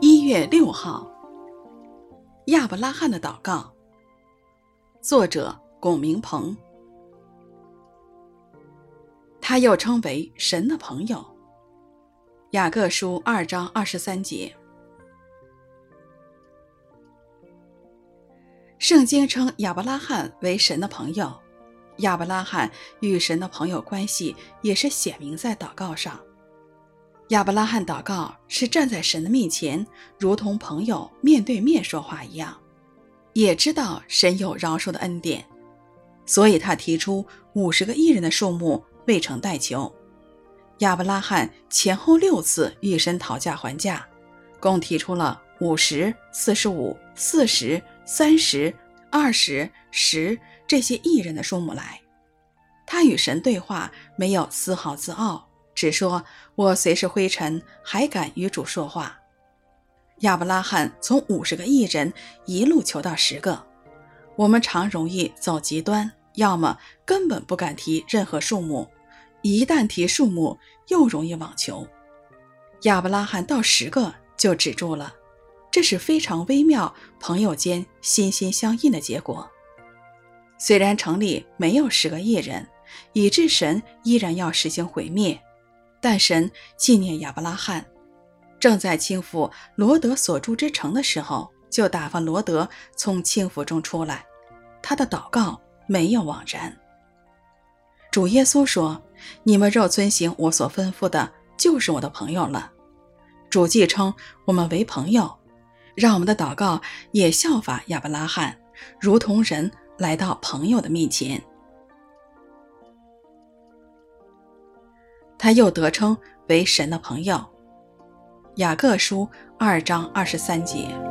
一月六号，亚伯拉罕的祷告。作者：龚明鹏。他又称为神的朋友。雅各书二章二十三节。圣经称亚伯拉罕为神的朋友，亚伯拉罕与神的朋友关系也是显明在祷告上。亚伯拉罕祷告是站在神的面前，如同朋友面对面说话一样，也知道神有饶恕的恩典，所以他提出五十个义人的数目未曾代求。亚伯拉罕前后六次与神讨价还价，共提出了五十、四十五、四十、三十、二十、十这些艺人的数目来。他与神对话没有丝毫自傲。只说：“我虽是灰尘，还敢与主说话。”亚伯拉罕从五十个艺人一路求到十个。我们常容易走极端，要么根本不敢提任何数目，一旦提数目，又容易妄求。亚伯拉罕到十个就止住了，这是非常微妙，朋友间心心相印的结果。虽然城里没有十个义人，以致神依然要实行毁灭。但神纪念亚伯拉罕，正在倾覆罗德所住之城的时候，就打发罗德从倾覆中出来。他的祷告没有枉然。主耶稣说：“你们若遵行我所吩咐的，就是我的朋友了。”主既称我们为朋友，让我们的祷告也效法亚伯拉罕，如同人来到朋友的面前。他又得称为神的朋友。雅各书二章二十三节。